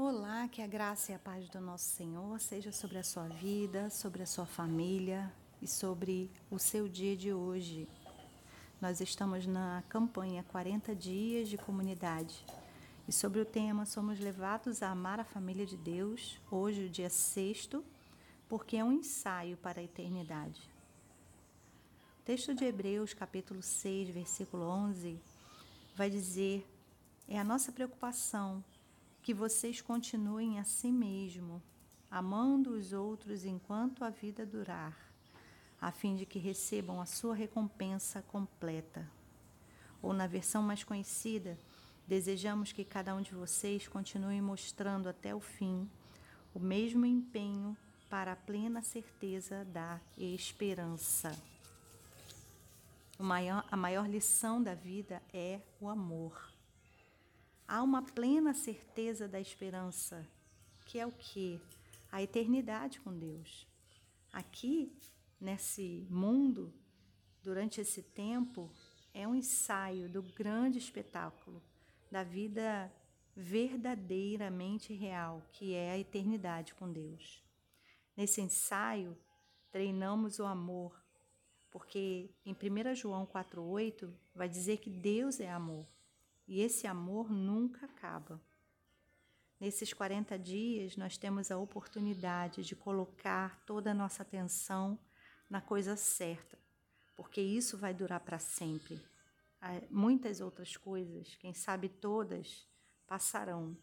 Olá, que a graça e a paz do nosso Senhor seja sobre a sua vida, sobre a sua família e sobre o seu dia de hoje. Nós estamos na campanha 40 Dias de Comunidade e sobre o tema Somos Levados a Amar a Família de Deus, hoje, o dia sexto, porque é um ensaio para a eternidade. O texto de Hebreus, capítulo 6, versículo 11, vai dizer: é a nossa preocupação que vocês continuem a si mesmo, amando os outros enquanto a vida durar, a fim de que recebam a sua recompensa completa. Ou na versão mais conhecida, desejamos que cada um de vocês continue mostrando até o fim o mesmo empenho para a plena certeza da esperança. A maior lição da vida é o amor há uma plena certeza da esperança, que é o que? A eternidade com Deus. Aqui, nesse mundo, durante esse tempo, é um ensaio do grande espetáculo da vida verdadeiramente real, que é a eternidade com Deus. Nesse ensaio, treinamos o amor, porque em 1 João 4,8 vai dizer que Deus é amor. E esse amor nunca acaba. Nesses 40 dias, nós temos a oportunidade de colocar toda a nossa atenção na coisa certa, porque isso vai durar para sempre. Muitas outras coisas, quem sabe todas, passarão,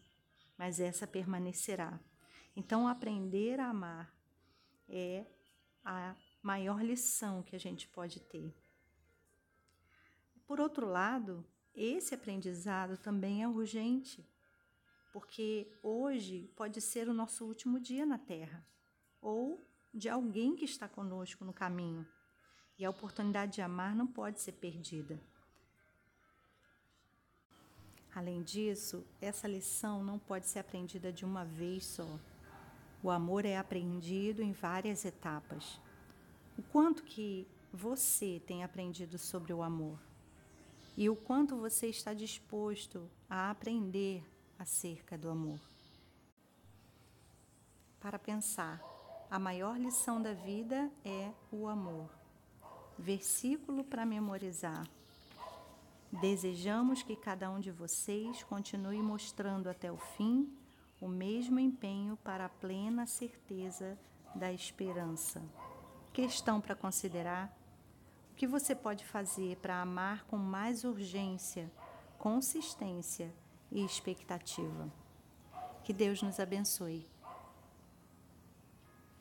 mas essa permanecerá. Então, aprender a amar é a maior lição que a gente pode ter. Por outro lado, esse aprendizado também é urgente, porque hoje pode ser o nosso último dia na Terra, ou de alguém que está conosco no caminho, e a oportunidade de amar não pode ser perdida. Além disso, essa lição não pode ser aprendida de uma vez só. O amor é aprendido em várias etapas. O quanto que você tem aprendido sobre o amor? E o quanto você está disposto a aprender acerca do amor. Para pensar, a maior lição da vida é o amor. Versículo para memorizar. Desejamos que cada um de vocês continue mostrando até o fim o mesmo empenho para a plena certeza da esperança. Questão para considerar o que você pode fazer para amar com mais urgência, consistência e expectativa? Que Deus nos abençoe.